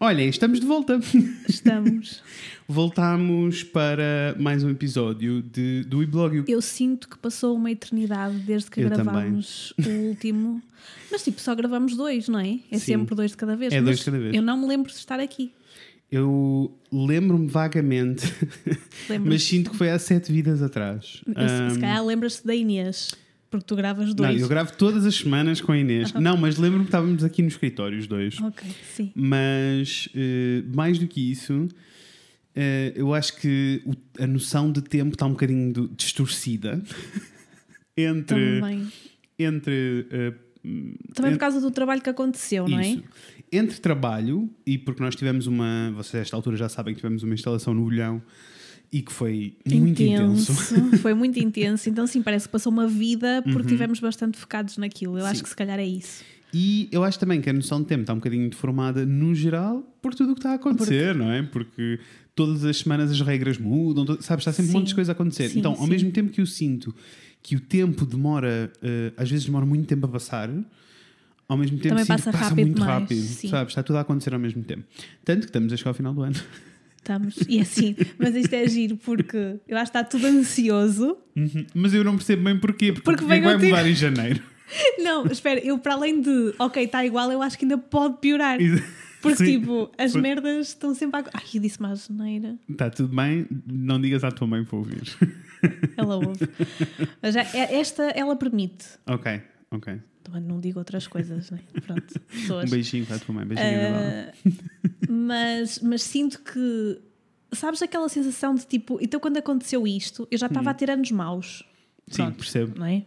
Olha, estamos de volta. Estamos. Voltámos para mais um episódio de, do e-blog. Eu sinto que passou uma eternidade desde que Eu gravámos o último. Mas tipo, só gravamos dois, não é? É Sim. sempre dois de cada vez. É dois de cada vez. Eu não me lembro de estar aqui. Eu lembro-me vagamente, Lembro mas sinto que foi há sete vidas atrás. Se Ahm, calhar lembras-te da Inês, porque tu gravas não, dois. eu gravo todas as semanas com a Inês. Não, mas lembro-me que estávamos aqui no escritório, os dois. Ok, sim. Mas eh, mais do que isso, eh, eu acho que o- a noção de tempo está um bocadinho do- distorcida entre. Também. entre eh, Também en- por causa do trabalho que aconteceu, não é? Isso. Entre trabalho, e porque nós tivemos uma. Vocês, a esta altura, já sabem que tivemos uma instalação no Bolhão e que foi muito intenso. Foi muito intenso. Então, sim, parece que passou uma vida porque Uhum. tivemos bastante focados naquilo. Eu acho Sim. que se calhar é isso. E eu acho também que a noção de tempo está um bocadinho deformada no geral por tudo o que está a acontecer, não é? Porque todas as semanas as regras mudam, sabes? Está sempre um monte de coisa a acontecer. Sim, então, ao mesmo tempo que eu sinto que o tempo demora, eh, às vezes demora muito tempo a passar, ao mesmo tempo Também passa que passa rápido muito demais, rápido, sim. sabes? Está tudo a acontecer ao mesmo tempo. Tanto que estamos a chegar ao final do ano. Estamos. E assim, mas isto é giro porque eu acho que está tudo ansioso. Uhum. Mas eu não percebo bem porquê, porque, Porque vai contigo. mudar em janeiro. Não, espera, eu para além de, ok, está igual, eu acho que ainda pode piorar. Porque, Sim. tipo, as Foi- merdas estão sempre a. Ai, eu disse uma geneira. Está tudo bem, não digas à tua mãe para ouvir. Ela ouve. Mas já, é- esta, ela permite. ok, ok. Também não digo outras coisas, né? Pronto, pessoas. Um beijinho para a tua mãe, beijinho uh... Mas, mas sinto que. Sabes aquela sensação de tipo. Então, quando aconteceu isto, eu já estava a ter anos maus. Sim, Pronto, percebo. Não é?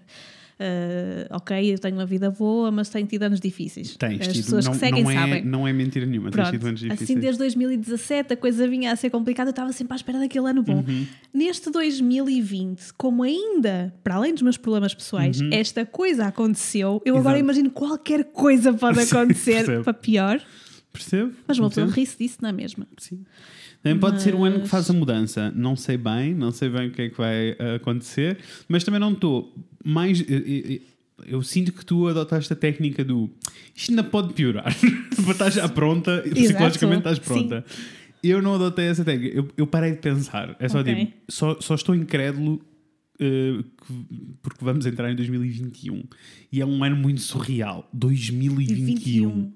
Ah, ok, eu tenho uma vida boa, mas tenho tido anos difíceis. Tens As tido, pessoas não, que seguem não, é, sabem. não é mentira nenhuma, tens Pronto, tido anos difíceis. assim desde 2017 a coisa vinha a ser complicada, eu estava sempre à espera daquele ano bom. Uhum. Neste 2020, como ainda, para além dos meus problemas pessoais, esta coisa aconteceu, eu agora Uhum. Exato. imagino qualquer coisa pode acontecer para pior, Percebo? mas uma pessoa ri-se disso na mesma. Sim. Também pode ser um ano que Mas- faz a mudança. Não sei bem, não sei bem o que é que vai uh, acontecer, mas também não estou mais. Eu, eu- eu sinto que tu adotaste a técnica do isto ainda pode piorar. Para estar já pronta, psicologicamente estás Sim. pronta. Eu não adotei essa técnica. Eu, eu parei de pensar. É só Ok. tipo, só, só estou incrédulo uh, que- porque vamos entrar em 2021 e é um ano muito surreal. 2021. 21.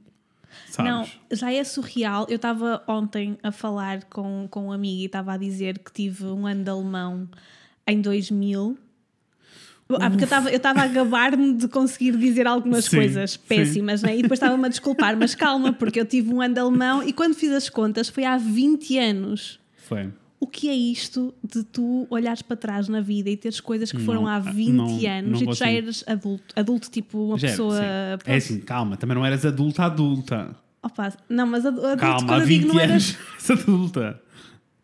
Sabes? Não, já é surreal. Eu estava ontem a falar com, com um amigo e estava a dizer que tive um ano de alemão em 2000. Ah, porque eu estava a gabar-me de conseguir dizer algumas Sim, coisas sim. péssimas, né? e depois estava-me a desculpar, mas calma, porque eu tive um ano de alemão e quando fiz as contas foi há 20 anos. Foi. O que é isto de tu olhares para trás na vida e teres coisas que foram Não, há ah, 20 não- anos não e tu já eres adulto, adulto tipo uma Já, pessoa. É assim, calma, também não eras adulta adulta. Opa, não, mas adu- adulto Calma, quando há eu 20 digo não eras. anos eras adulta.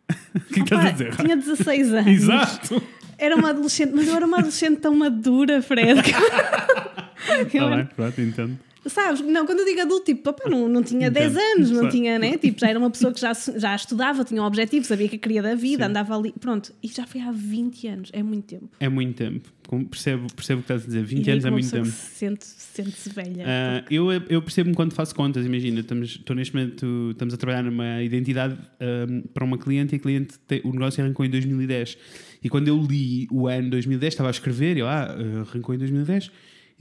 O que é que estás a Opa, dizer? Tinha 16 anos. Exato. Era uma adolescente, mas eu era uma adolescente tão madura, Fred. Está Tá bem, pronto, entendo. Sabes? Não, quando eu digo adulto, tipo, opa, não, não tinha Entendo. 10 anos, não tinha, né? Tipo, já era uma pessoa que já, já estudava, tinha um objetivo, sabia que queria da vida, Sim. andava ali. Pronto, e já foi há 20 anos, é muito tempo. É muito tempo. Com- Percebo, percebo o que estás a dizer. 20 e anos é muito tempo. se sente, sente-se velha. Ah, eu, eu percebo-me quando faço contas. Imagina, estamos, estou neste momento, estamos a trabalhar numa identidade ah, para uma cliente e a cliente tem- o negócio arrancou em 2010. E quando eu li o ano 2010, estava a escrever, eu, ah, arrancou em 2010, e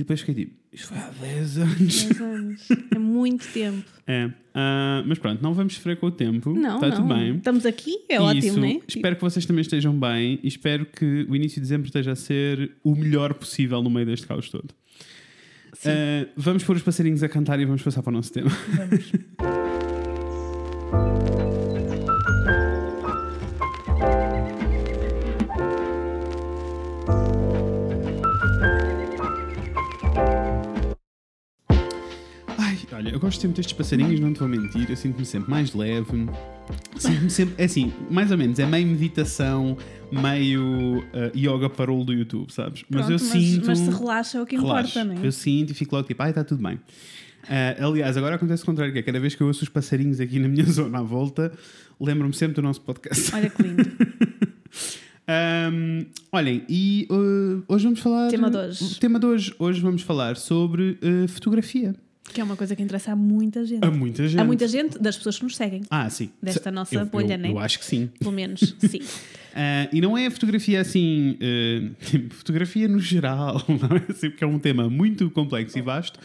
depois fiquei tipo, isto foi há 10 anos. 10 anos. É muito tempo. É. Ah, mas pronto, não vamos sofrer com o tempo. Não, Está não. tudo bem. Estamos aqui, é Isso, ótimo, né? Espero que vocês também estejam bem e espero que o início de dezembro esteja a ser o melhor possível no meio deste caos todo. Ah, vamos pôr os passarinhos a cantar e vamos passar para o nosso tema. Vamos. olha, eu gosto sempre destes passarinhos, não te vou mentir. Eu sinto-me sempre mais leve. Sinto-me sempre, é assim, mais ou menos, é meio meditação, meio ah, yoga parole do YouTube, sabes? Mas Pronto, eu sinto. Mas se relaxa é o que Relaxo. importa, não é? Eu sinto e fico logo tipo, ai, está tudo bem. Ah, aliás, agora acontece o contrário, que é cada vez que eu ouço os passarinhos aqui na minha zona à volta, lembro-me sempre do nosso podcast. Olha que lindo. Ahm, olhem, e uh, hoje vamos falar. Tema de hoje. Tema de hoje. Hoje vamos falar sobre uh, fotografia. Que é uma coisa que interessa a muita gente. A muita gente. Há muita gente das pessoas que nos seguem. Ah, sim. Desta Se- nossa eu, bolha, eu, né? Eu acho que sim. Pelo menos, sim. Ah, e não é a fotografia assim, eh, fotografia no geral, não é assim, porque é um tema muito complexo e vasto,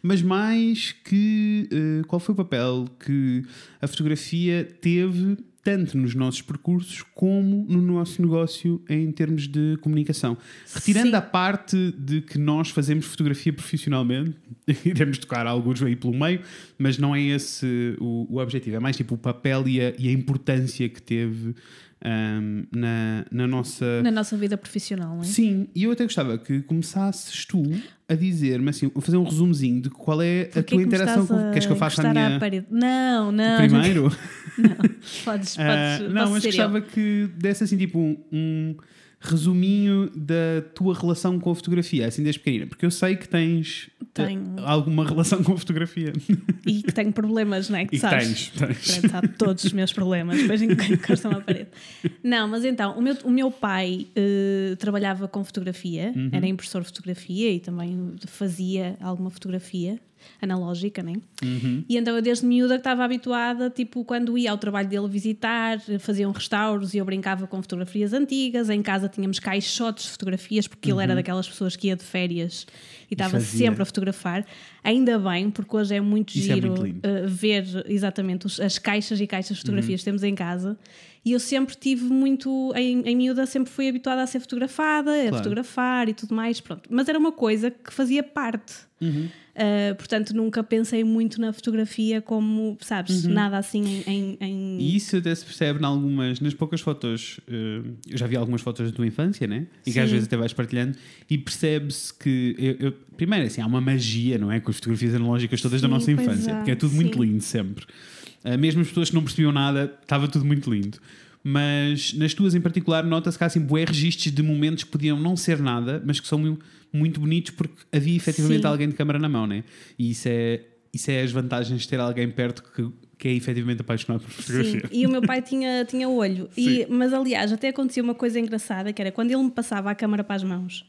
mas mais que eh, qual foi o papel que a fotografia teve tanto nos nossos percursos como no nosso negócio em termos de comunicação. Retirando Sim. a parte de que nós fazemos fotografia profissionalmente, iremos tocar alguns aí pelo meio, mas não é esse o, o objetivo, é mais tipo o papel e a, e a importância que teve ahm, na, na nossa. Na nossa vida profissional, não é? Sim, e eu até gostava que começasses tu a dizer-me assim, a fazer um resumozinho de qual é a Porquê tua que me interação com. Queres que eu faça a à minha. parede? Não, não. Primeiro? Não, podes, podes, Ah, não, mas gostava que desse assim tipo um, um resuminho da tua relação com a fotografia, assim desde pequenina, porque eu sei que tens Tenho. alguma relação com a fotografia. eu. E que tenho problemas, não é? Que E sabes. tens, tens. Sabe todos os meus problemas, depois encostam à parede. Não, mas então, o meu, o meu pai eh, trabalhava com fotografia, Uhum. era impressor de fotografia e também fazia alguma fotografia analógica, né? Uhum. E então eu desde miúda que estava habituada, tipo, quando ia ao trabalho dele visitar, faziam restauros e eu brincava com fotografias antigas, em casa tínhamos caixotes de fotografias, porque ele era daquelas pessoas que ia de férias e estava Uhum. sempre a fotografar. Ainda bem, porque hoje é muito Isso é giro muito lindo. uh, ver exatamente os- as caixas e caixas de fotografias que temos em casa. E eu sempre tive muito, em, em miúda, sempre fui habituada a ser fotografada, a Claro. fotografar e tudo mais, pronto. Mas era uma coisa que fazia parte. Uh, portanto, nunca pensei muito na fotografia como, sabes, nada assim em. em- E isso até se percebe em algumas, nas poucas fotos, eh, eu já vi algumas fotos da tua infância, né? E que Sim. às vezes até vais partilhando, e percebe-se que, eu, eu- primeiro assim, há uma magia, não é? Com as fotografias analógicas todas da Sim, nossa pois infância, é, porque é tudo muito sim. lindo sempre. Eh, mesmo as pessoas que não percebiam nada, estava tudo muito lindo. Mas nas tuas em particular, nota-se que há assim bué registros de momentos que podiam não ser nada, mas que são mu- muito bonitos porque havia efetivamente Sim. alguém de câmara na mão, né? E isso é, isso é as vantagens de ter alguém perto que, que é efetivamente apaixonado por Sim, fotografia. e o meu pai tinha, tinha olho. E, mas aliás, até acontecia uma coisa engraçada que era quando ele me passava a câmara para as mãos,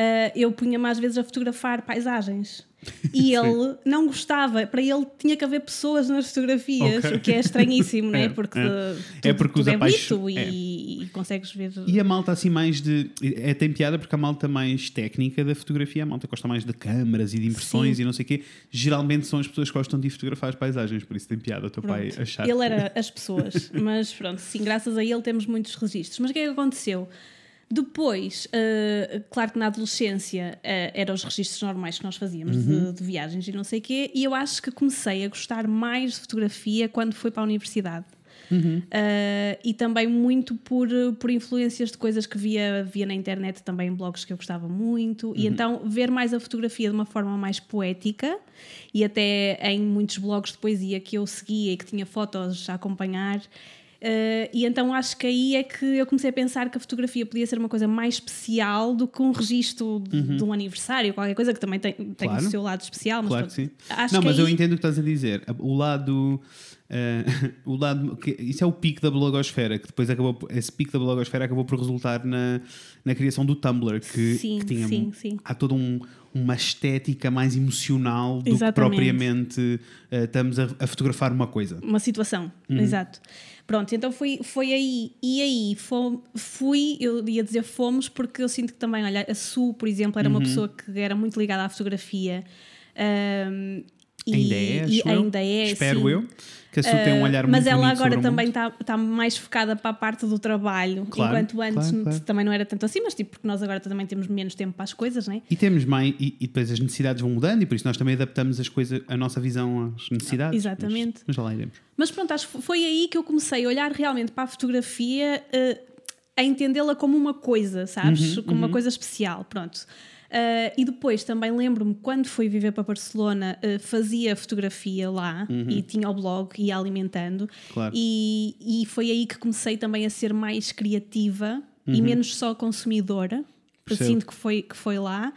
ah, eu punha-me às vezes a fotografar paisagens. E ele não gostava, para ele tinha que haver pessoas nas fotografias, Ok. o que é estranhíssimo, né? É, porque é. tudo, É porque os tudo é apaixo- bonito e, e consegues ver. E a malta assim mais de. É tem piada porque a malta mais técnica da fotografia, a malta gosta mais de câmaras e de impressões Sim. e não sei o quê. Geralmente são as pessoas que gostam de fotografar as paisagens, por isso tem piada o teu pai Pronto. achar. Ele era as pessoas, mas pronto, sim, graças a ele temos muitos registros. Mas o que é que aconteceu? Depois, eh, claro que na adolescência eh, eram os registros normais que nós fazíamos de, de viagens e não sei o quê, e eu acho que comecei a gostar mais de fotografia quando fui para a universidade. Eh, e também muito por, por influências de coisas que via, via na internet, também em blogs que eu gostava muito, e então ver mais a fotografia de uma forma mais poética e até em muitos blogs de poesia que eu seguia e que tinha fotos a acompanhar. Eh, e então acho que aí é que eu comecei a pensar que a fotografia podia ser uma coisa mais especial do que um registro de, de um aniversário, qualquer coisa que também tem, tem Uhum. Claro. o seu lado especial. Mas Claro que sim. Não, mas eu aí- entendo o que estás a dizer. O lado. eh, o lado que, isso é o pico da blogosfera, que depois acabou. Esse pico da blogosfera acabou por resultar na, na criação do Tumblr, que, Sim, que tinha. sim, sim. Há toda um, uma estética mais emocional do que Exatamente. propriamente eh, estamos a, a fotografar uma coisa. uma situação, exato. Pronto, então foi, foi aí. E aí fom- fui, eu ia dizer fomos, porque eu sinto que também, olha, a Su, por exemplo, era uma pessoa que era muito ligada à fotografia. e, ainda é, e acho eu. ainda é. Espero sim. eu. Que a Su tem um olhar Mas muito ela bonito agora também está tá mais focada para a parte do trabalho, Claro, enquanto antes claro, claro. também não era tanto assim, mas tipo, porque nós agora também temos menos tempo para as coisas, né? E temos mais, e, e depois as necessidades vão mudando, e por isso nós também adaptamos as coisas, a nossa visão às necessidades. Exatamente. Mas, mas lá iremos. Mas pronto, acho que foi aí que eu comecei a olhar realmente para a fotografia, eh, a entendê-la como uma coisa, sabes? Uhum, como uma coisa especial, pronto. Eh, e depois também lembro-me, quando fui viver para Barcelona, eh, fazia fotografia lá e tinha o blog e ia alimentando. Uhum. Claro. E, e foi aí que comecei também a ser mais criativa e menos só consumidora. Percebo. Sinto que foi, que foi lá.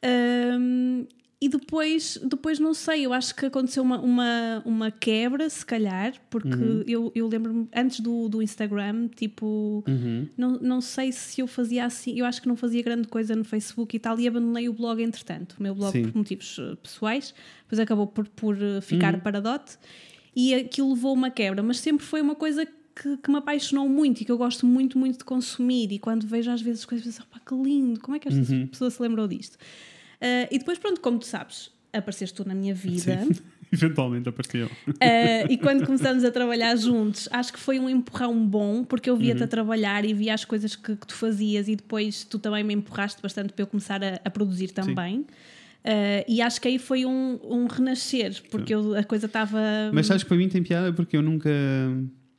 Ahm, e depois, depois não sei, eu acho que aconteceu uma, uma, uma quebra, se calhar, porque Uhum. eu, eu lembro-me antes do, do Instagram, tipo, Uhum. não, não sei se eu fazia assim, eu acho que não fazia grande coisa no Facebook e tal, e abandonei o blog entretanto, o meu blog Sim. por motivos eh, pessoais, depois acabou por, por eh, ficar Uhum. para dot, e aquilo levou uma quebra, mas sempre foi uma coisa que, que me apaixonou muito e que eu gosto muito, muito de consumir, e quando vejo às vezes as coisas, penso, pá, que lindo, como é que esta Uhum. pessoa se lembrou disto? Ah, e depois, pronto, como tu sabes, apareceste tu na minha vida. Sim. Eventualmente apareceu. Ah, e quando começamos a trabalhar juntos, acho que foi um empurrão bom, porque eu via-te a Uhum. trabalhar e via as coisas que, que tu fazias, e depois tu também me empurraste bastante para eu começar a, a produzir também. Ah, e acho que aí foi um, um renascer, porque eu- a coisa estava. Mas sabes que para mim tem piada porque eu nunca,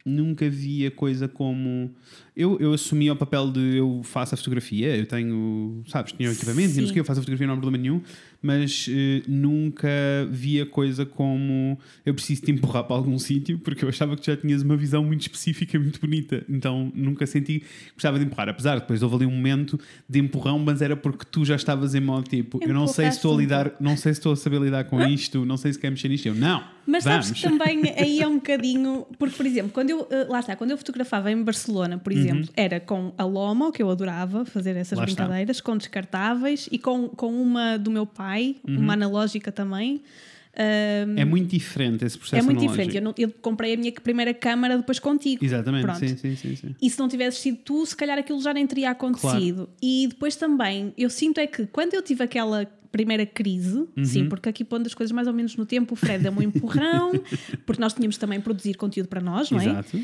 nunca vi a coisa como. Eu, eu assumi o papel de eu faço a fotografia, eu tenho, sabes, tinha o equipamento, Sim. quê, eu faço a fotografia, não há problema nenhum, mas eh, nunca vi a coisa como eu preciso te empurrar para algum sítio, porque eu achava que tu já tinhas uma visão muito específica, muito bonita, então nunca senti que gostava de empurrar. Apesar de depois houve ali um momento de empurrão, mas era porque tu já estavas em modo tipo, eu não sei se estou a lidar, não sei se estou a saber lidar com isto, não sei se quer mexer nisto. Eu, não, Mas sabes vamos. que também aí é um bocadinho. Porque, por exemplo, quando eu. eh, Lá está, quando eu fotografava em Barcelona, por exemplo, era com a Lomo, que eu adorava fazer essas Uhum. Lá está. brincadeiras, com descartáveis e com, com uma do meu pai, Uhum. uma analógica também. Ahm, É muito diferente esse processo é muito analógico. diferente. Eu, não- eu comprei a minha primeira câmara depois contigo. Exatamente, Pronto. sim, sim, sim, sim. E se não tivesse sido tu, se calhar aquilo já nem teria acontecido. E depois também, eu sinto é que quando eu tive aquela primeira crise, Uhum. sim, porque aqui pondo as coisas mais ou menos no tempo, o Fred deu-me um empurrão, porque nós tínhamos também produzir conteúdo para nós, não é? Exato. Uh,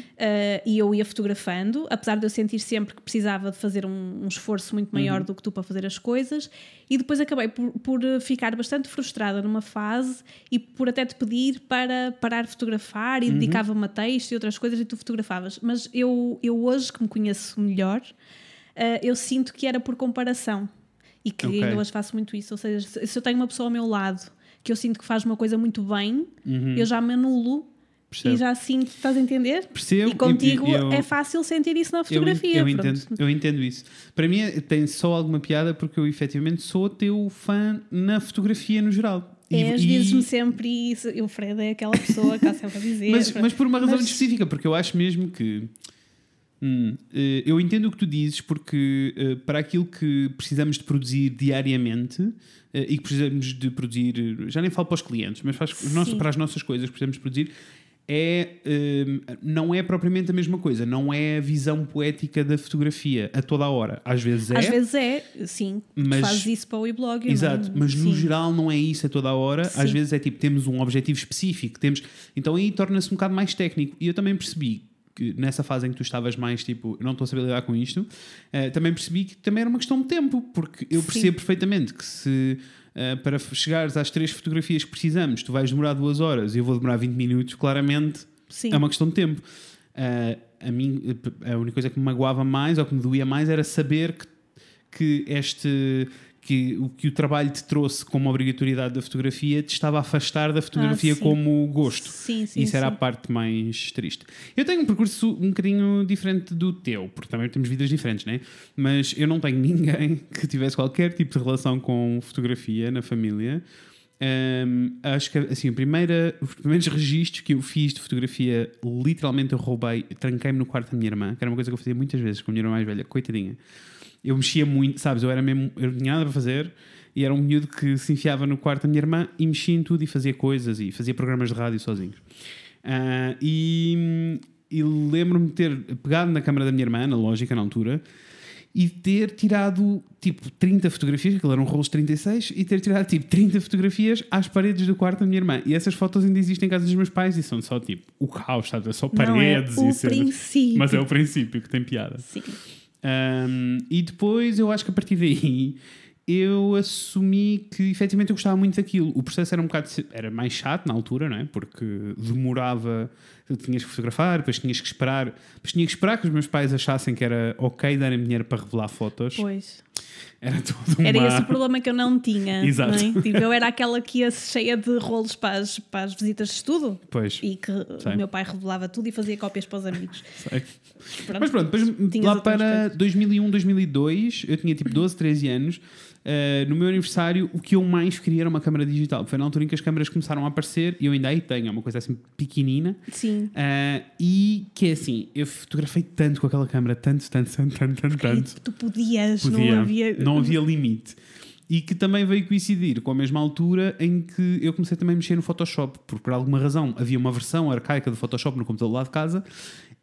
e eu ia fotografando, apesar de eu sentir sempre que precisava de fazer um, um esforço muito maior Uhum. do que tu para fazer as coisas, e depois acabei por, por, uh, ficar bastante frustrada numa fase e por até te pedir para parar de fotografar Uhum. e dedicava-me a texto e outras coisas e tu fotografavas. Mas eu, eu hoje que me conheço melhor, uh, eu sinto que era por comparação e que Ok. ainda hoje faço muito isso. Ou seja, se eu tenho uma pessoa ao meu lado que eu sinto que faz uma coisa muito bem, eu já me anulo. Uhum. Percebo. E já sinto, estás a entender? Percebo. E contigo e- eu- é fácil sentir isso na Eu, fotografia. eu, pronto. entendo, eu entendo isso. Para mim é- tem só alguma piada porque eu efetivamente sou teu fã na fotografia no geral. És, e- dizes-me sempre isso. E o Fred é aquela pessoa que há sempre a dizer. mas, mas por uma razão Mas- específica, porque eu acho mesmo que. Hum, eh, eu entendo o que tu dizes, porque eh, para aquilo que precisamos de produzir diariamente eh, e que precisamos de produzir, já nem falo para os clientes, mas para as, para nossas coisas que precisamos de produzir, é, hum, não é propriamente a mesma coisa, não é a visão poética da fotografia a toda a hora. Às vezes é, Às vezes é, sim. Mas- fazes isso para o weblog. Exato, não- mas no sim. geral não é isso a toda a hora. Às Sim. vezes é tipo, temos um objetivo específico, temos. Então aí torna-se um bocado mais técnico. E eu também percebi que nessa fase em que tu estavas mais tipo, não estou a saber lidar com isto, eh, também percebi que também era uma questão de tempo, porque eu Sim. percebo perfeitamente que se. eh, para chegares às três fotografias que precisamos, tu vais demorar duas horas e eu vou demorar 20 minutos, claramente Sim. é uma questão de tempo. Ah, a, mim, a única coisa que me magoava mais ou que me doía mais era saber que, que este que o que o trabalho te trouxe como obrigatoriedade da fotografia te estava a afastar da fotografia Ah, sim. como gosto. Sim, sim. Isso era a sim. parte mais triste. Eu tenho um percurso um bocadinho diferente do teu, porque também temos vidas diferentes, né? Mas eu não tenho ninguém que tivesse qualquer tipo de relação com fotografia na família. Hum, acho que assim, a primeira, os primeiros registros que eu fiz de fotografia, literalmente eu roubei, tranquei-me no quarto da minha irmã, que era uma coisa que eu fazia muitas vezes com a minha irmã mais velha, coitadinha. Eu mexia muito, sabes? Eu era mesmo, eu não tinha nada para fazer e era um miúdo que se enfiava no quarto da minha irmã e mexia em tudo e fazia coisas e fazia programas de rádio sozinho. Ah, e e lembro-me de ter pegado na câmara da minha irmã, na lógica, na altura, e ter tirado tipo 30 fotografias, aquilo eram rolos de 36, e ter tirado tipo 30 fotografias às paredes do quarto da minha irmã. E essas fotos ainda existem em casa dos meus pais e são só tipo o caos, sabe? É só Não é paredes o e cenas. princípio. Mas é o princípio que tem piada. Sim. Um, e depois eu acho que a partir daí eu assumi que efetivamente eu gostava muito daquilo. O processo era um bocado era mais chato na altura, não é? Porque demorava, tu tinhas que fotografar, depois tinhas que esperar, depois tinha que esperar que os meus pais achassem que era ok darem dinheiro para revelar fotos. Pois. Era todo uma... Era esse o problema que eu não tinha. Exato. não é? Tipo, eu era aquela que ia cheia de rolos para as, para as visitas de estudo Pois. e que Sei. o meu pai revelava tudo e fazia cópias para os amigos. Sei. Pronto. Mas pronto, depois lá para coisas. 2001, 2002, eu tinha tipo 12, 13 anos. uh, no meu aniversário, o que eu mais queria era uma câmara digital. Foi na altura em que as câmaras começaram a aparecer e eu ainda aí tenho, é uma coisa assim pequenina. Sim. Uh, e que é assim, eu fotografei tanto com aquela câmara, tanto, tanto, tanto, tanto, tanto, tanto. Tu podias, Podia, não havia. não havia limite. E que também veio coincidir com a mesma altura em que eu comecei também a mexer no Photoshop, porque por alguma razão havia uma versão arcaica do Photoshop no computador lá de casa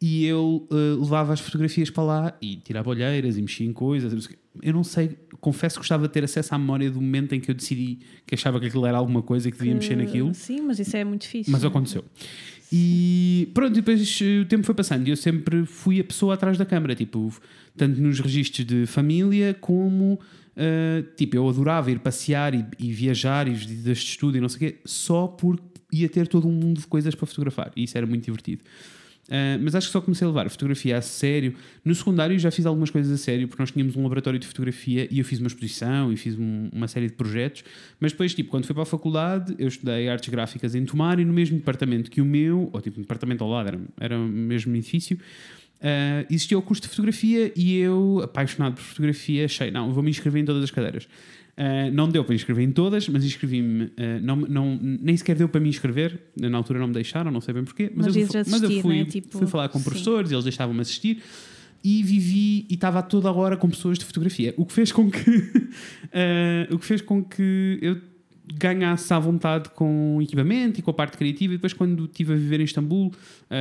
e eu eh, levava as fotografias para lá e tirava olheiras e mexia em coisas. Eu não sei, confesso que gostava de ter acesso à memória do momento em que eu decidi que achava que aquilo era alguma coisa e que devia mexer naquilo. Sim, mas isso é muito fixe. Mas aconteceu. E pronto, depois o tempo foi passando e eu sempre fui a pessoa atrás da câmara, tipo, tanto nos registros de família como. eh, tipo, eu adorava ir passear e, e viajar e visitas de estudo e não sei o quê, só porque ia ter todo um mundo de coisas para fotografar e isso era muito divertido. Eh, mas acho que só comecei a levar a fotografia a sério. No secundário já fiz algumas coisas a sério, porque nós tínhamos um laboratório de fotografia e eu fiz uma exposição e fiz um- uma série de projetos. Mas depois, tipo, quando fui para a faculdade, eu estudei artes gráficas em Tomar e no mesmo departamento que o meu, ou tipo, um departamento ao lado, era, era o mesmo edifício, eh, existia o curso de fotografia e eu, apaixonado por fotografia, achei, não, vou me inscrever em todas as cadeiras. Eh, não deu para inscrever em todas, mas inscrevi-me. eh, não, não, nem sequer deu para me inscrever. Na altura não me deixaram, não sei bem porquê. Mas, Mas eu, fu- mas eu assistir, fui, né? Tipo, fui falar com sim. professores, eles deixavam-me assistir e vivi e estava a toda a hora com pessoas de fotografia. O que fez com que, eh, o que, fez com que eu ganhasse à vontade com o equipamento e com a parte criativa. E depois, quando estive a viver em Istambul,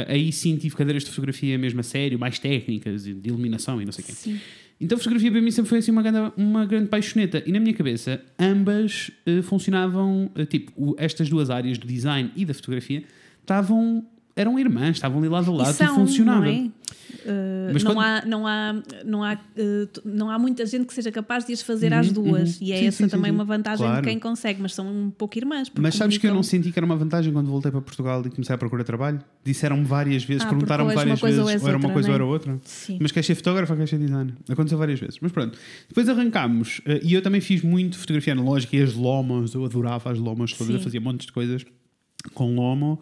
aí sim tive cadeiras de fotografia mesmo a sério, mais técnicas, e de iluminação e não sei o quê. Sim. Então a fotografia para mim sempre foi assim uma grande, uma grande paixoneta. E na minha cabeça, ambas eh, funcionavam, eh, tipo, o- estas duas áreas do design e da fotografia estavam, eram irmãs, estavam ali lado a lado, são, tudo funcionava. Não, é? Uh, Mas não, quando- há, não, há, não, há, uh, não há muita gente que seja capaz de as fazer às Uhum, duas. uhum. E é Sim, essa sim, também sim. uma vantagem Claro. de quem consegue, mas são um pouco irmãs. Mas sabes que eu não senti que era uma vantagem quando voltei para Portugal e comecei a procurar trabalho? Disseram-me várias vezes, Ah, perguntaram-me ou várias coisa ou vezes, és ou era uma coisa ou não era é? outra. Mas queres ser fotógrafo ou queres ser designer? Aconteceu várias vezes. Mas pronto. Depois arrancámos. eh, e eu também fiz muito fotografia analógica e as lomas. Eu adorava as lomas todas. Eu fazia montes de coisas com lomo.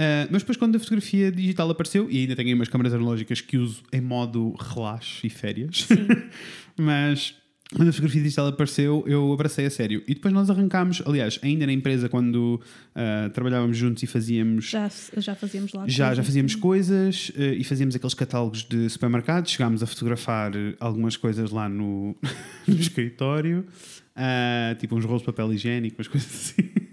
Eh, mas depois, quando a fotografia digital apareceu, e ainda tenho aí umas câmaras analógicas que uso em modo relaxo e férias, mas quando a fotografia digital apareceu, eu abracei a sério. E depois nós arrancámos, aliás, ainda na empresa, quando ah, trabalhávamos juntos e fazíamos Já, já fazíamos lá. já, já fazíamos coisas eh, e fazíamos aqueles catálogos de supermercados. Chegámos a fotografar algumas coisas lá no, no escritório, ah, tipo uns rolos de papel higiênico, umas coisas assim.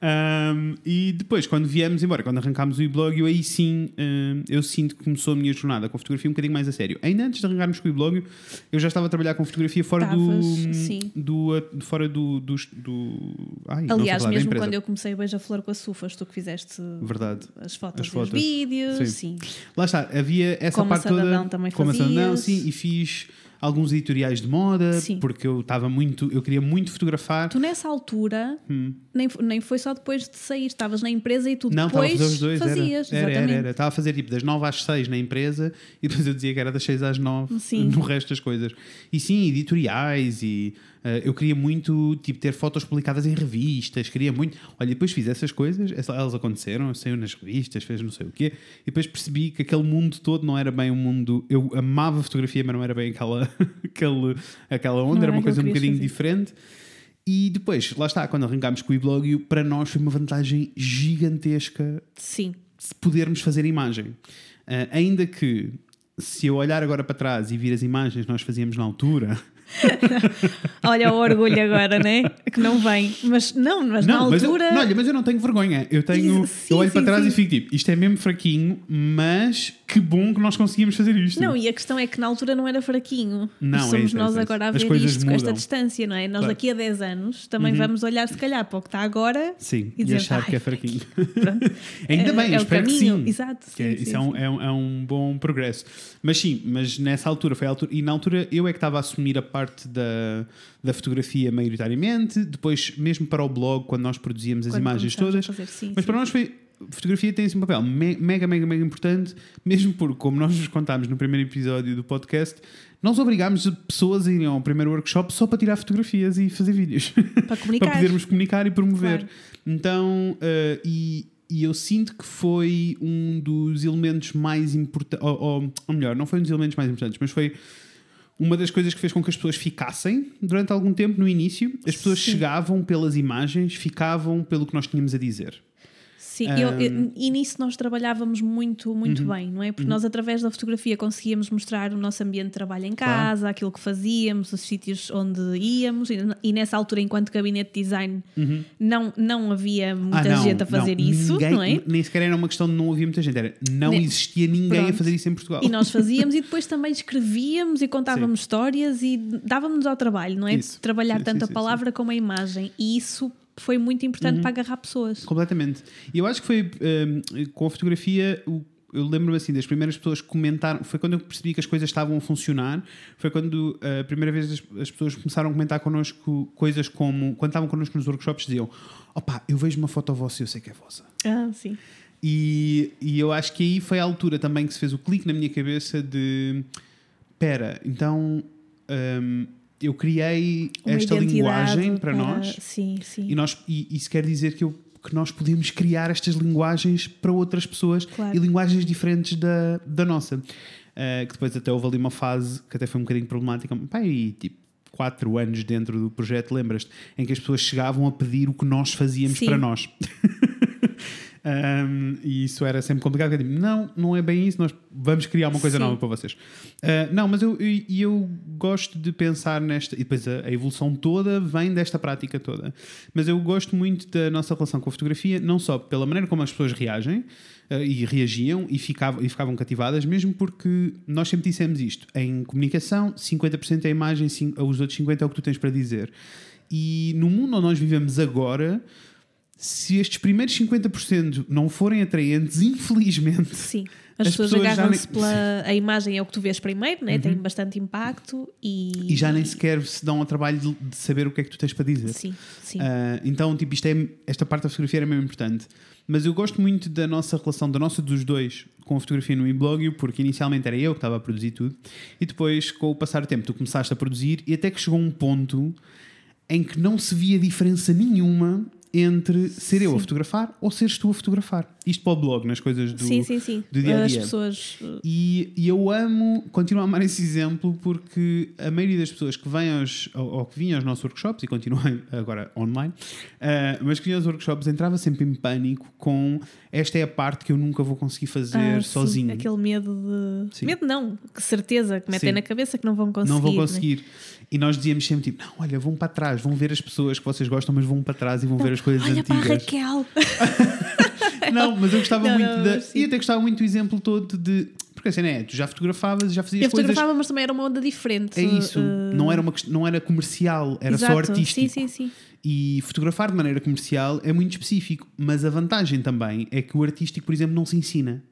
Ahm, e depois, quando viemos embora, quando arrancámos o e-blog, aí sim ahm, eu sinto que começou a minha jornada com fotografia um bocadinho mais a sério. Ainda antes de arrancarmos com o e-blog, eu já estava a trabalhar com fotografia fora Estavas, do, sim. do, ah, fora do, do, do ai, Aliás, falar, mesmo quando eu comecei o Beija-Flor com a Sufas, tu que fizeste Verdade. as fotos, As e fotos. os vídeos, Sim. sim. Lá está, havia essa Como a parte toda. Também como a Sadadão, fazias. sim, e fiz alguns editoriais de moda, Sim. porque eu estava muito, eu queria muito fotografar. Tu nessa altura, nem, f- nem foi só depois de sair, estavas na empresa e tu Hum. Não, depois os dois, fazias. era, era, era. Estava a fazer tipo das 9 às 6 na empresa e depois eu dizia que era das 6 às 9 Sim. no resto das coisas. E sim, editoriais e eu queria muito tipo ter fotos publicadas em revistas, queria muito. Olha, depois fiz essas coisas, elas aconteceram, saiu nas revistas, fez não sei o quê, e depois percebi que aquele mundo todo não era bem um mundo. Eu amava fotografia, mas não era bem aquela, aquele, aquela onda, Não era uma coisa um bocadinho fazer. diferente. E depois, lá está, quando arrancámos com o e-blog, para nós foi uma vantagem gigantesca Sim. se podermos fazer imagem. Ah, ainda que, se eu olhar agora para trás e vir as imagens que nós fazíamos na altura. Olha o orgulho agora, né? Que não vem. Mas não, mas na mas eu, altura. não, olha, mas eu não tenho vergonha. Eu tenho. Sim, eu olho sim, para trás sim. e fico tipo, isto é mesmo fraquinho, mas que bom que nós conseguimos fazer isto. Não, e a questão é que na altura não era fraquinho. Não, é Somos isso, é nós isso, é agora a isso. Ver isto com esta mudam. distância, não é? Nós Claro. Uhum. daqui a 10 anos também vamos olhar se calhar para o que está agora Sim, e e, dizer, achar que é "Ai, fraquinho. pronto." Ainda É- bem, é eu o espero que caminho. sim. Exato, Que é- isso é, um, é, um, é um bom progresso. Mas sim, mas nessa altura foi a altura. E na altura eu é que estava a assumir a parte da, da fotografia maioritariamente. Depois, mesmo para o blog, quando nós produzíamos as Quando imagens começámos a todas. fazer, sim, mas sim. para nós foi fotografia tem assim, um papel me- mega, mega, mega importante, mesmo porque, como nós nos contámos no primeiro episódio do podcast, nós obrigámos pessoas a irem ao primeiro workshop só para tirar fotografias e fazer vídeos. Para comunicar. para podermos comunicar e promover. Claro. Então, eh, e, e eu sinto que foi um dos elementos mais importantes, ou, ou, ou melhor, não foi um dos elementos mais importantes, mas foi uma das coisas que fez com que as pessoas ficassem durante algum tempo no início. As pessoas Sim. chegavam pelas imagens, ficavam pelo que nós tínhamos a dizer. Sim, eu- eu- e nisso nós trabalhávamos muito, muito Uhum. bem, não é? Porque nós, através da fotografia, conseguíamos mostrar o nosso ambiente de trabalho em Claro. casa, aquilo que fazíamos, os sítios onde íamos, e, e nessa altura, enquanto gabinete de design, não, não havia muita Uhum. Ah, não, gente a fazer não, isso, ninguém- não é? Nem sequer era uma questão de não havia muita gente, era não Nem- existia ninguém a Pronto. fazer isso em Portugal. E nós fazíamos e depois também escrevíamos e contávamos histórias e dávamos-nos ao trabalho, não é? Isso. Trabalhar Sim, tanto sim, a sim, palavra como a imagem. E isso foi muito importante para agarrar pessoas. Completamente. E eu acho que foi hum, com a fotografia. o- eu lembro-me assim das primeiras pessoas que comentaram. Foi quando eu percebi que as coisas estavam a funcionar. Foi quando uh, a primeira vez as, as pessoas começaram a comentar connosco coisas como. Quando estavam connosco nos workshops, diziam: opá, eu vejo uma foto vossa e eu sei que é vossa. Ah, sim. E, e eu acho que aí foi a altura também que se fez o clique na minha cabeça de. Pera, então. hum, eu criei Uma esta linguagem para, nós Sim, sim. e, nós, e isso quer dizer que, eu- que nós podemos criar estas linguagens para outras pessoas Claro. e linguagens diferentes da, da nossa. Uh, que depois até houve ali uma fase que até foi um bocadinho problemática, pá, e tipo quatro anos dentro do projeto, lembras-te? Em que as pessoas chegavam a pedir o que nós fazíamos Sim. para nós. Um, e isso era sempre complicado. eu digo, não, não é bem isso, nós vamos criar uma coisa Sim. nova para vocês. Uh, não, mas eu, eu, eu gosto de pensar nesta. E depois a, a evolução toda vem desta prática toda. Mas eu gosto muito da nossa relação com a fotografia, não só pela maneira como as pessoas reagem uh, e reagiam e ficavam, e ficavam cativadas, mesmo porque nós sempre dissemos isto: em comunicação, 50% é a imagem, os outros 50% é o que tu tens para dizer. E no mundo onde nós vivemos agora se estes primeiros 50% não forem atraentes, infelizmente. Sim. As, As pessoas, pessoas agarram-se nem- Uhum. pela. A imagem é o que tu vês primeiro, né? tem bastante impacto e. E já nem sequer se dão ao trabalho de, de saber o que é que tu tens para dizer. Sim, sim. Ah, então, tipo, isto é, esta parte da fotografia era mesmo importante. Mas eu gosto muito da nossa relação, da nossa dos dois, com a fotografia no e-blog, porque inicialmente era eu que estava a produzir tudo, e depois, com o passar do tempo, tu começaste a produzir, e até que chegou um ponto em que não se via diferença nenhuma entre ser eu a Sim. fotografar ou seres tu a fotografar. Isto para o blog, nas coisas do, sim, sim, sim. do dia a As dia. pessoas. uh, E, e eu amo, continuo a amar esse exemplo porque a maioria das pessoas que vêm aos, ou, ou que vinham aos nossos workshops e continuam agora online, ah, mas que vinham aos workshops entrava sempre em pânico com esta é a parte que eu nunca vou conseguir fazer ah, sim, sozinho. aquele medo de. Sim. Medo não, que certeza que metem Sim. na cabeça que não vão conseguir. Não vou né? conseguir. E nós dizíamos sempre tipo, não, olha, vão para trás, vão ver as pessoas que vocês gostam, mas vão para trás e vão ver as coisas Olha para a antigas. Raquel! Não, mas eu gostava Não, muito não, da. E até gostava muito do exemplo todo de. Porque assim, é, tu já fotografavas, já fazias Eu coisas. fotografava, mas também era uma onda diferente. É isso. uh, Não, era uma, não era comercial, era exato. só artístico. Sim, sim, sim. E fotografar de maneira comercial é muito específico. Mas a vantagem também é que o artístico, por exemplo, não se ensina.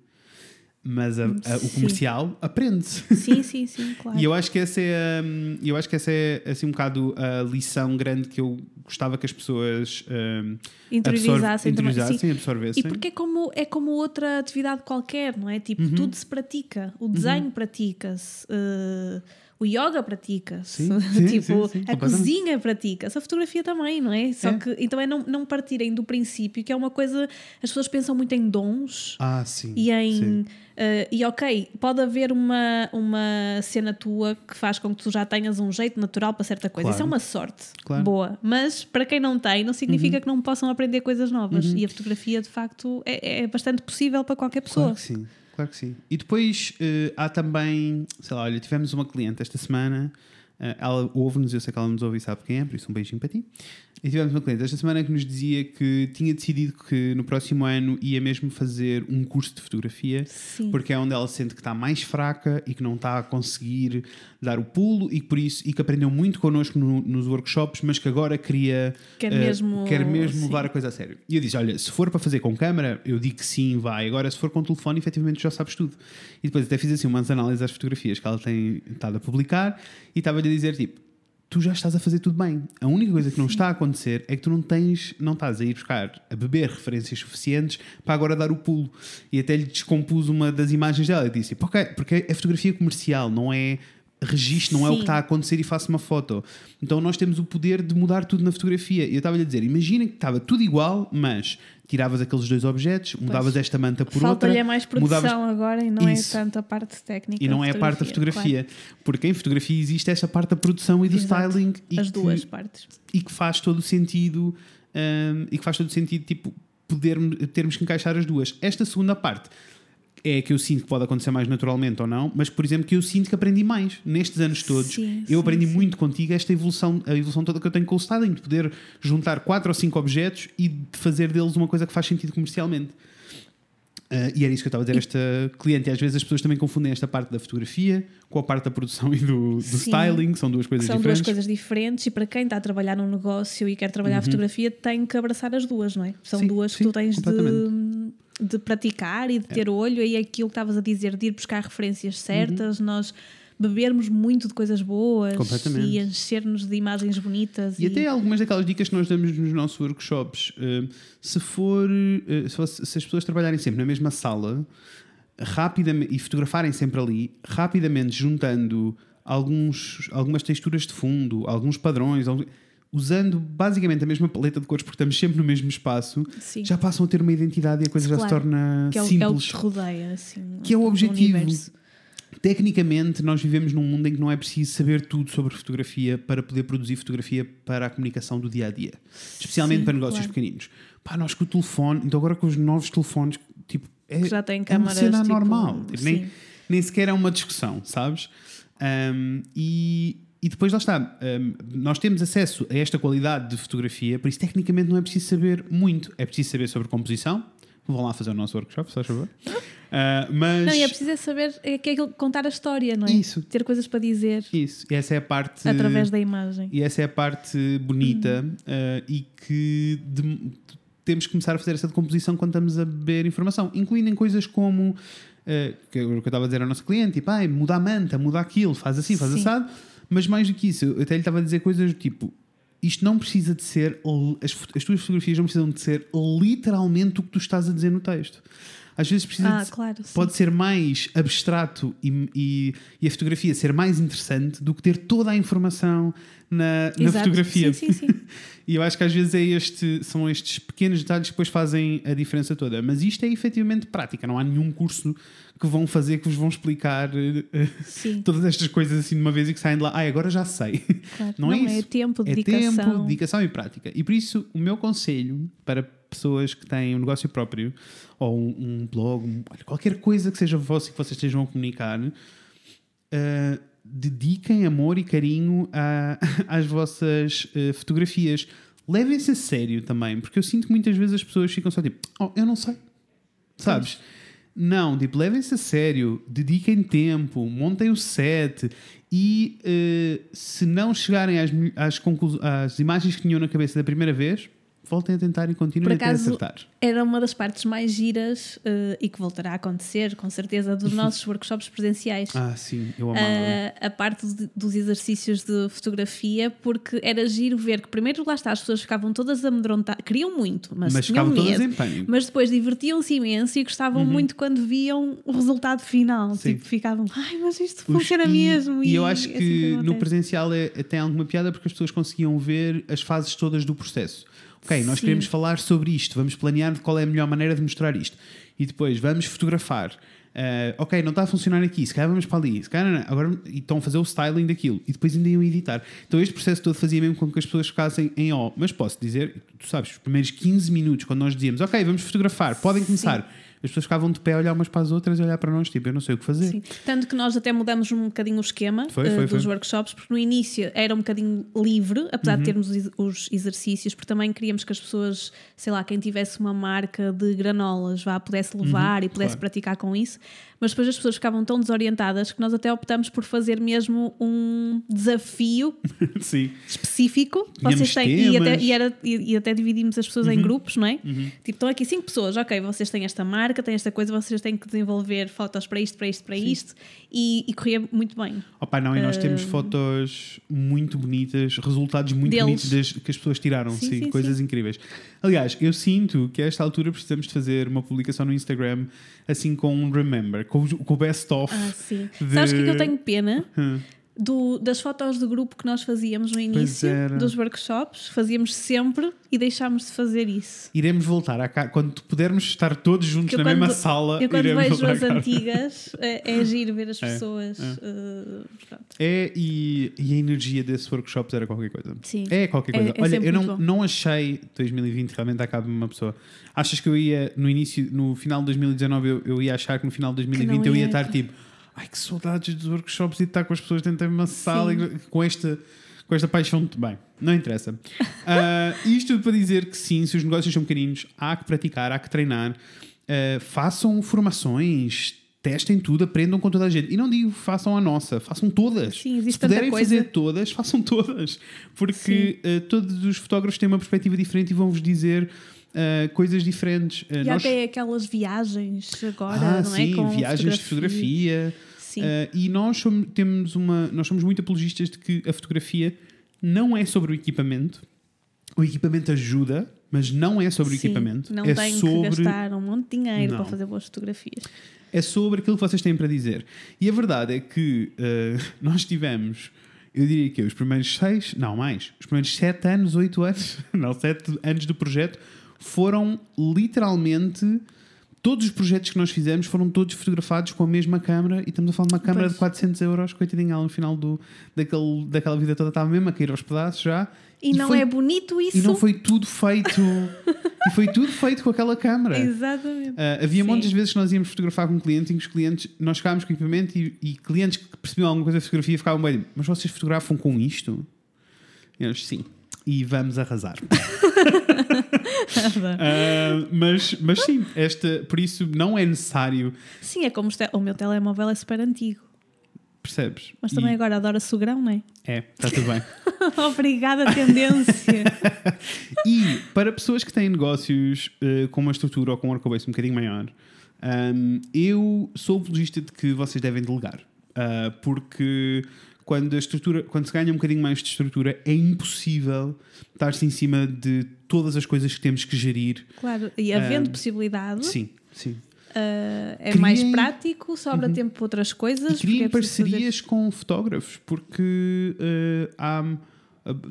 Mas a- a- o comercial aprende-se. Sim, sim, sim, claro. E eu acho que essa é, hum, eu acho que essa é assim um bocado a lição grande que eu gostava que as pessoas hum, Interiorizassem absorve- também, sim. interiorizassem, E absorvessem. porque é como, é como outra atividade qualquer, não é? Tipo, Uhum. tudo se pratica. O desenho pratica-se. uh, o yoga pratica-se. Tipo, sim, sim, a cozinha pratica-se. A fotografia também, não é? Só É. que então é não, não partirem do princípio, que é uma coisa. As pessoas pensam muito em dons. Ah, sim. E em. sim. Uh, e ok, pode haver uma, uma cena tua que faz com que tu já tenhas um jeito natural para certa coisa. Claro. Isso é uma sorte Claro. Uhum. boa. Mas para quem não tem, não significa que não possam aprender coisas novas. E a fotografia, de facto, é, é bastante possível para qualquer pessoa. Claro que sim, claro que sim. E depois eh, há também, sei lá, olha, tivemos uma cliente esta semana, ela ouve-nos, eu sei que ela nos ouve e sabe quem é, por isso um beijinho para ti. E tivemos uma cliente esta semana que nos dizia que tinha decidido que no próximo ano ia mesmo fazer um curso de fotografia, Sim. porque é onde ela sente que está mais fraca e que não está a conseguir dar o pulo e que por isso e que aprendeu muito connosco no- nos workshops, mas que agora queria Quer eh, mesmo- quer mesmo sim. levar a coisa a sério. E eu disse: Olha, se for para fazer com câmera, eu digo que sim, vai. Agora, se for com telefone, efetivamente já sabes tudo. E depois até fiz assim umas análises às fotografias que ela tem estado a publicar e estava-lhe a dizer: Tipo, tu já estás a fazer tudo bem. A única coisa que não está a acontecer é que tu não tens, não estás a ir buscar, a beber referências suficientes para agora dar o pulo. E até lhe descompus uma das imagens dela e disse: ok, porque é fotografia comercial, não é registro, não é o que Sim. está a acontecer e faço uma foto. Então nós temos o poder de mudar tudo na fotografia. E eu estava-lhe a dizer: imagina que estava tudo igual, mas tiravas aqueles dois objetos, mudavas esta manta por outra. Falta-lhe é mais produção mudavas- agora e não Isso. é tanto a parte técnica. E não é a parte da fotografia. Porque em fotografia existe esta parte da produção e do Exato. styling. E As que- duas partes. e que faz todo o sentido hum, e que faz todo o sentido tipo poder termos que encaixar as duas esta segunda parte é que eu sinto que pode acontecer mais naturalmente ou não mas por exemplo que eu sinto que aprendi mais nestes anos todos Sim, eu sim, aprendi sim. muito contigo esta evolução a evolução toda que eu tenho com o styling de poder juntar quatro ou cinco objetos e de fazer deles uma coisa que faz sentido comercialmente Uh, e era isso que eu estava a dizer a esta cliente. E às vezes as pessoas também confundem esta parte da fotografia com a parte da produção e do, do styling, são duas coisas São diferentes. duas coisas diferentes e para quem está a trabalhar num negócio e quer trabalhar a fotografia tem que abraçar as duas, não é? São Uhum. Sim, duas sim, que tu tens de. De praticar e de ter olho. E é aquilo que estavas a dizer, de ir buscar referências certas, nós bebermos muito de coisas boas Uhum. E encher-nos de imagens bonitas. E até algumas daquelas dicas que nós damos nos nossos workshops. eh, se for. eh, se, as pessoas trabalharem sempre na mesma sala rapidamente, e fotografarem sempre ali, rapidamente juntando alguns, algumas texturas de fundo, alguns padrões, algum- usando basicamente a mesma paleta de cores, porque estamos sempre no mesmo espaço, Sim. já passam a ter uma identidade e a coisa já se Claro. torna que é, o, é o simples. que te rodeia, assim, que é o objetivo. universo. Tecnicamente, nós vivemos num mundo em que não é preciso saber tudo sobre fotografia para poder produzir fotografia para a comunicação do dia a dia, especialmente Sim, para negócios claro. pequeninos. Pá, nós com o telefone, então agora com os novos telefones, tipo, é, Que já têm é uma câmaras, cena tipo, normal, nem, nem sequer é uma discussão, sabes? Um, e, e depois lá está, um, nós temos acesso a esta qualidade de fotografia, por isso tecnicamente não é preciso saber muito, é preciso saber sobre composição. Vão lá fazer o nosso workshop, se faz favor. Uh, mas Não, e é preciso é saber é que é contar a história, não é? Isso. Ter coisas para dizer Isso, e essa é a parte. através da imagem. E essa é a parte bonita eh, e que de- temos que começar a fazer essa decomposição quando estamos a beber informação, incluindo em coisas como eh, que, é o que eu estava a dizer ao nosso cliente, tipo, ai, muda a manta, muda aquilo, faz assim, faz Sim. assado, mas mais do que isso, eu até lhe estava a dizer coisas do tipo. Isto não precisa de ser, as, as tuas fotografias não precisam de ser literalmente o que tu estás a dizer no texto. Às vezes precisa Ah, de, claro, pode ser mais abstrato e, e, e a fotografia ser mais interessante do que ter toda a informação na, na fotografia. Sim, sim, sim. E eu acho que às vezes é este, são estes pequenos detalhes que depois fazem a diferença toda. Mas isto é efetivamente prática, não há nenhum curso que vão fazer que vos vão explicar eh, todas estas coisas assim de uma vez e que saem de lá. Ah, agora já sei. Claro. Não, é Não, isso. é tempo, É dedicação. tempo, dedicação e prática. E por isso, o meu conselho para pessoas que têm um negócio próprio ou um, um blog, um- qualquer coisa que seja vosso e que vocês estejam a comunicar, uh, dediquem amor e carinho a- às vossas uh, fotografias. Levem-se a sério também, porque eu sinto que muitas vezes as pessoas ficam só tipo, oh, eu não sei. Sabes? Não, tipo, levem-se a sério, dediquem tempo, montem o set e uh, se não chegarem às, às, às imagens que tinham na cabeça da primeira vez, voltem a tentar e continuem até acaso, acertar. Era uma das partes mais giras eh, e que voltará a acontecer, com certeza, dos nossos workshops presenciais. Ah, sim, eu amava. a, a parte de- dos exercícios de fotografia, porque era giro ver que, primeiro, lá está, as pessoas ficavam todas amedrontadas, queriam muito, mas, Mas tinham ficavam todas medo. em pânico. Mas depois divertiam-se imenso e gostavam muito quando viam o resultado final. Sim. Tipo, ficavam, ai, mas isto Os- funciona e, mesmo. E eu acho é que, assim no presencial é, tem alguma piada porque as pessoas conseguiam ver as fases todas do processo. Ok, nós Sim. queremos falar sobre isto, vamos planear qual é a melhor maneira de mostrar isto. E depois vamos fotografar. Ah, ok, não está a funcionar aqui, se calhar vamos para ali, se calhar não, não. agora estão a fazer o styling daquilo e depois ainda iam editar. Então este processo todo fazia mesmo com que as pessoas ficassem em ó. Mas posso dizer, tu sabes, os primeiros 15 minutos, quando nós dizíamos ok, vamos fotografar, podem começar, as pessoas ficavam de pé a olhar umas para as outras e olhar para nós, tipo, eu não sei o que fazer. Sim. Tanto que nós até mudamos um bocadinho o esquema Foi, foi, dos foi. workshops, porque no início era um bocadinho livre, apesar Uhum. de termos os ex- os exercícios, porque também queríamos que as pessoas, sei lá, quem tivesse uma marca de granolas vá, pudesse levar e pudesse Uhum. claro. praticar com isso, mas depois as pessoas ficavam tão desorientadas que nós até optamos por fazer mesmo um desafio específico. Vocês têm, e, até, e, era, e, e até dividimos as pessoas em grupos, não é? Tipo, estão aqui cinco pessoas, ok, vocês têm esta marca, marca tem esta coisa, vocês têm que desenvolver fotos para isto, para isto, para isto, e, e corria muito bem. Opa, não, e nós temos Ah. fotos muito bonitas, resultados muito Deles. bonitos das- que as pessoas tiraram, Sim, sim, sim, coisas incríveis. Aliás, eu sinto que a esta altura precisamos de fazer uma publicação no Instagram assim com um remember, com, o- com o best-of. Ah, sim. de- Sabes o que é que eu tenho pena? Hum. Do, das fotos de grupo que nós fazíamos no início dos workshops, fazíamos sempre e deixámos de fazer isso. Iremos voltar à quando pudermos estar todos juntos Eu na quando- mesma sala. Eu quando iremos vejo as antigas, é, é giro ver as É, pessoas. é. eh. É, e, e a energia desses workshops era qualquer coisa. Sim. É qualquer É- coisa. é Olha, eu não, bom. não achei 2020 realmente acaba uma pessoa. Achas que eu ia no início, no final de 2019, eu, eu ia achar que no final de 2020 eu ia ia. estar tipo, ai que saudades dos workshops e de estar com as pessoas dentro da mesma sala e com esta, com esta paixão de bem. Não interessa. Ah, isto tudo para dizer que sim, se os negócios são pequeninos, há que praticar, há que treinar, Ah, façam formações. Testem tudo, aprendam com toda a gente. E não digo façam a nossa, façam todas. Sim, existe Se puderem fazer todas, façam todas. Porque eh, todos os fotógrafos têm uma perspectiva diferente e vão-vos dizer eh, coisas diferentes. Eh, E nós- até aquelas viagens agora, ah, não sim, é? Com viagens de fotografia. Sim. Eh, e nós somos, temos uma, nós somos muito apologistas de que a fotografia não é sobre o equipamento. O equipamento ajuda, mas não é sobre o Sim, equipamento. Não é tem sobre que gastar um monte de dinheiro Não. para fazer boas fotografias. é sobre aquilo que vocês têm para dizer. E a verdade é que eh, nós tivemos, eu diria que os primeiros seis, não mais, os primeiros sete anos, oito anos, não, sete anos do projeto foram literalmente. Todos os projetos que nós fizemos foram todos fotografados com a mesma câmera e estamos a falar de uma câmera Pois. de 400 euros, coitadinha, ela no final do, daquele, daquela vida toda estava mesmo a cair aos pedaços já. E, não foi- é bonito isso? E não foi tudo feito. e foi tudo feito com aquela câmera. Exatamente. Uh, havia Sim. muitas vezes que nós íamos fotografar com clientes e que os clientes, nós ficávamos com o equipamento e, e clientes que percebiam alguma coisa da fotografia ficavam bem, mas vocês fotografam com isto? E eles, sim. E vamos arrasar. Uh, mas, mas sim, esta, por isso não é necessário, Sim, é como o meu telemóvel é super antigo. percebes? Mas também E- agora adora sugrão, não é? É, está tudo bem. Obrigada, tendência. E para pessoas que têm negócios eh, com uma estrutura ou com um arcabouço um bocadinho maior, ahm, eu sou apologista de que vocês devem delegar. Ah, porque quando a estrutura, quando se ganha um bocadinho mais de estrutura, é impossível estar-se em cima de todas as coisas que temos que gerir. claro, e havendo Ah, possibilidade, Sim, sim. ah, é Criem- mais prático, sobra tempo para outras coisas. E é preciso fazer- parcerias com fotógrafos, porque eh, há.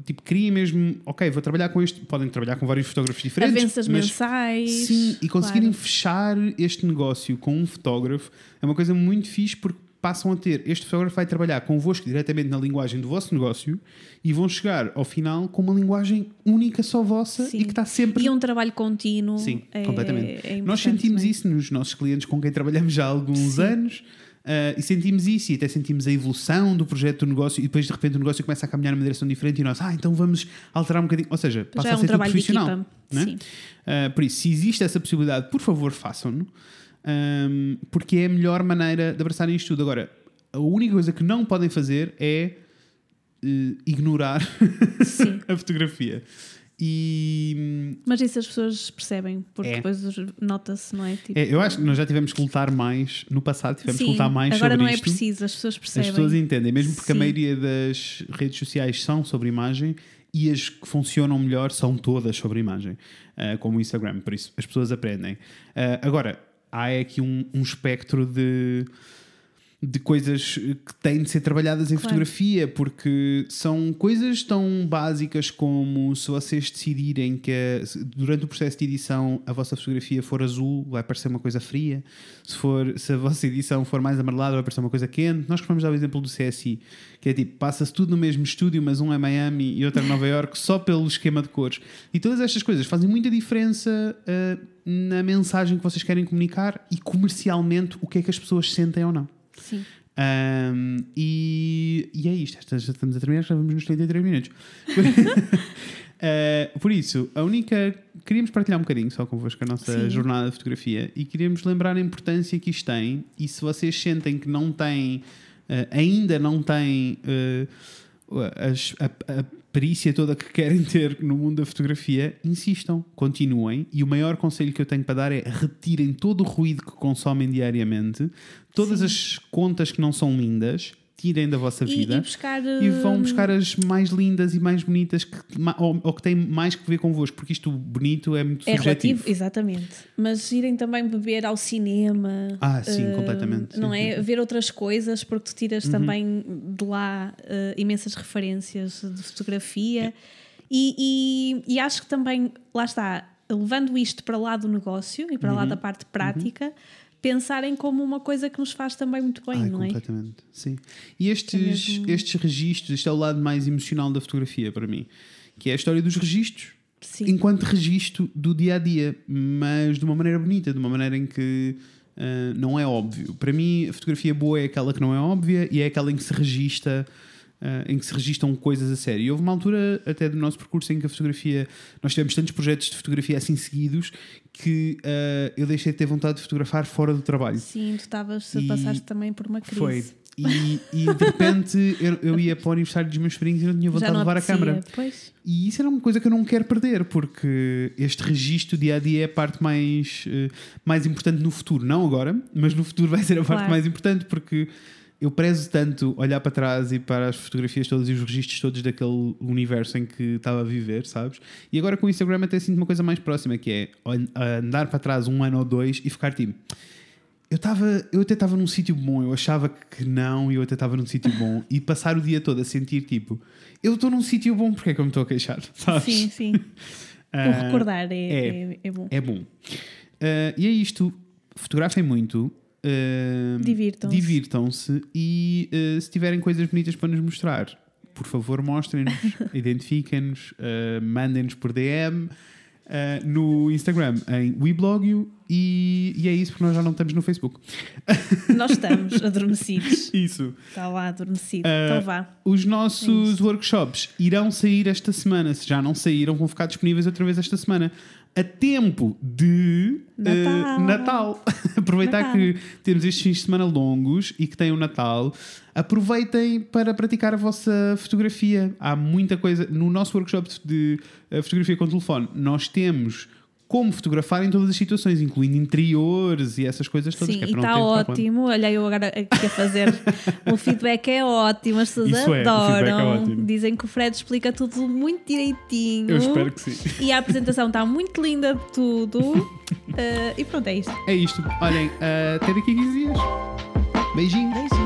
Tipo, criem mesmo, ok, vou trabalhar com este. Podem trabalhar com vários fotógrafos diferentes. Avanças mas mensais. Sim, e conseguirem claro. fechar este negócio com um fotógrafo é uma coisa muito fixe porque passam a ter. Este fotógrafo vai trabalhar convosco diretamente na linguagem do vosso negócio e vão chegar ao final com uma linguagem única só vossa Sim. e que está sempre. E um trabalho contínuo. Sim, é- completamente. é Nós sentimos é? isso nos nossos clientes com quem trabalhamos já há alguns Sim. anos. ah, e sentimos isso e até sentimos a evolução do projeto do negócio e depois de repente o negócio começa a caminhar numa direção diferente e nós, ah, então vamos alterar um bocadinho. Ou seja, passa Já é a um ser tudo trabalho de profissional. equipa. não é? Sim. Uh, por isso, se existe essa possibilidade, por favor, façam-no, um, porque é a melhor maneira de abraçarem isto tudo. Agora, a única coisa que não podem fazer é uh, ignorar a fotografia. E Mas isso as pessoas percebem, porque É. depois nota-se, não é? Tipo, é, eu acho que nós já tivemos que lutar mais no passado, tivemos que sim, lutar mais agora sobre não é isto. preciso, as pessoas percebem. As pessoas entendem, mesmo porque a Sim. maioria das redes sociais são sobre imagem e as que funcionam melhor são todas sobre imagem, ah, como o Instagram, por isso as pessoas aprendem. Ah, agora, há aqui um, um espectro de, de coisas que têm de ser trabalhadas em Claro. fotografia, porque são coisas tão básicas como se vocês decidirem que a- durante o processo de edição a vossa fotografia for azul, vai parecer uma coisa fria. Se, for, se a vossa edição for mais amarelada, vai parecer uma coisa quente. Nós vamos dar o exemplo do CSI, que é tipo, passa-se tudo no mesmo estúdio, mas um é Miami e outro é Nova York, só pelo esquema de cores. E todas estas coisas fazem muita diferença ah, na mensagem que vocês querem comunicar e comercialmente o que é que as pessoas sentem ou não. Sim. Um, e, e é isto. Já estamos a terminar, já vamos nos 33 minutos. Uh, por isso, a única. Queríamos partilhar um bocadinho só convosco a nossa Sim. jornada de fotografia e queríamos lembrar a importância que isto tem. E se vocês sentem que não têm, uh, ainda não têm uh, as- a, a perícia toda que querem ter no mundo da fotografia, insistam, continuem. E o maior conselho que eu tenho para dar é retirem todo o ruído que consomem diariamente, todas Sim. as contas que não são lindas, tirem da vossa E, vida e buscar. e vão hum, buscar as mais lindas e mais bonitas que, ou, ou que têm mais que ver convosco, porque isto bonito é muito É subjetivo. relativo, exatamente. Mas irem também beber ao cinema. Ah, sim, eh, completamente. Não Sim, é? sim. Ver outras coisas, porque tu tiras Uhum. também de lá eh, imensas referências de fotografia. E, e, e acho que também, lá está, levando isto para lá do negócio e para Uhum. lá da parte prática, pensarem como uma coisa que nos faz também muito bem, Ai, não é? completamente, sim. E estes, mesmo- estes registros, este é o lado mais emocional da fotografia para mim, que é a história dos registros. Sim. enquanto registro do dia a dia, mas de uma maneira bonita, de uma maneira em que ah, não é óbvio. Para mim, a fotografia boa é aquela que não é óbvia e é aquela em que se registra. Ah, em que se registram coisas a sério. E houve uma altura, até do nosso percurso, em que a fotografia. Nós tivemos tantos projetos de fotografia assim seguidos que ah, eu deixei de ter vontade de fotografar fora do trabalho. Sim, tu estavas, E passaste também por uma crise. Foi. E, e de repente eu, eu ia para o aniversário dos meus sobrinhos e não tinha vontade não de levar a câmera. Pois. E isso era uma coisa que eu não quero perder, porque este registro dia a dia é a parte mais, eh, mais importante no futuro. Não agora, mas no futuro vai ser a parte Claro. mais importante, porque eu prezo tanto olhar para trás e para as fotografias todas e os registros todos daquele universo em que estava a viver, sabes? E agora com o Instagram até sinto uma coisa mais próxima, que é andar para trás um ano ou dois e ficar tipo. Eu, tava, eu até estava num sítio bom, eu achava que não, e eu até estava num sítio bom, e passar o dia todo a sentir tipo, eu estou num sítio bom, porque é que eu me estou a queixar? Sabes? Sim, sim. Ah, o recordar é, é. é, é bom. é bom. Ah, e é isto. Fotografem muito. Ah, Divirtam-se. Divirtam-se e ah, se tiverem coisas bonitas para nos mostrar, por favor, mostrem-nos, identifiquem-nos, ah, mandem-nos por DM ah, no Instagram em WeBlogio e, e é isso porque nós já não estamos no Facebook. Nós estamos adormecidos. Isso. Está lá adormecido. Então vá. Os É nossos isso. workshops irão sair esta semana. Se já não saíram, vão ficar disponíveis outra vez esta semana. A tempo de eh, Natal. Natal. Aproveitar Natal. que temos estes fins de semana longos e que tem o Natal. Aproveitem para praticar a vossa fotografia. Há muita coisa. No nosso workshop de eh, fotografia com telefone, nós temos como fotografar em todas as situações, incluindo interiores e essas coisas todas. Sim, que é e está ótimo. Olha, eu agora aqui a fazer. o feedback é ótimo, as pessoas Isso é, é adoram. ótimo. Dizem que o Fred explica tudo muito direitinho. Eu espero que sim. E a apresentação está muito linda de tudo. Ah, e pronto, é isto. É isto. Olhem, eh, até daqui a 15 dias. Beijinhos.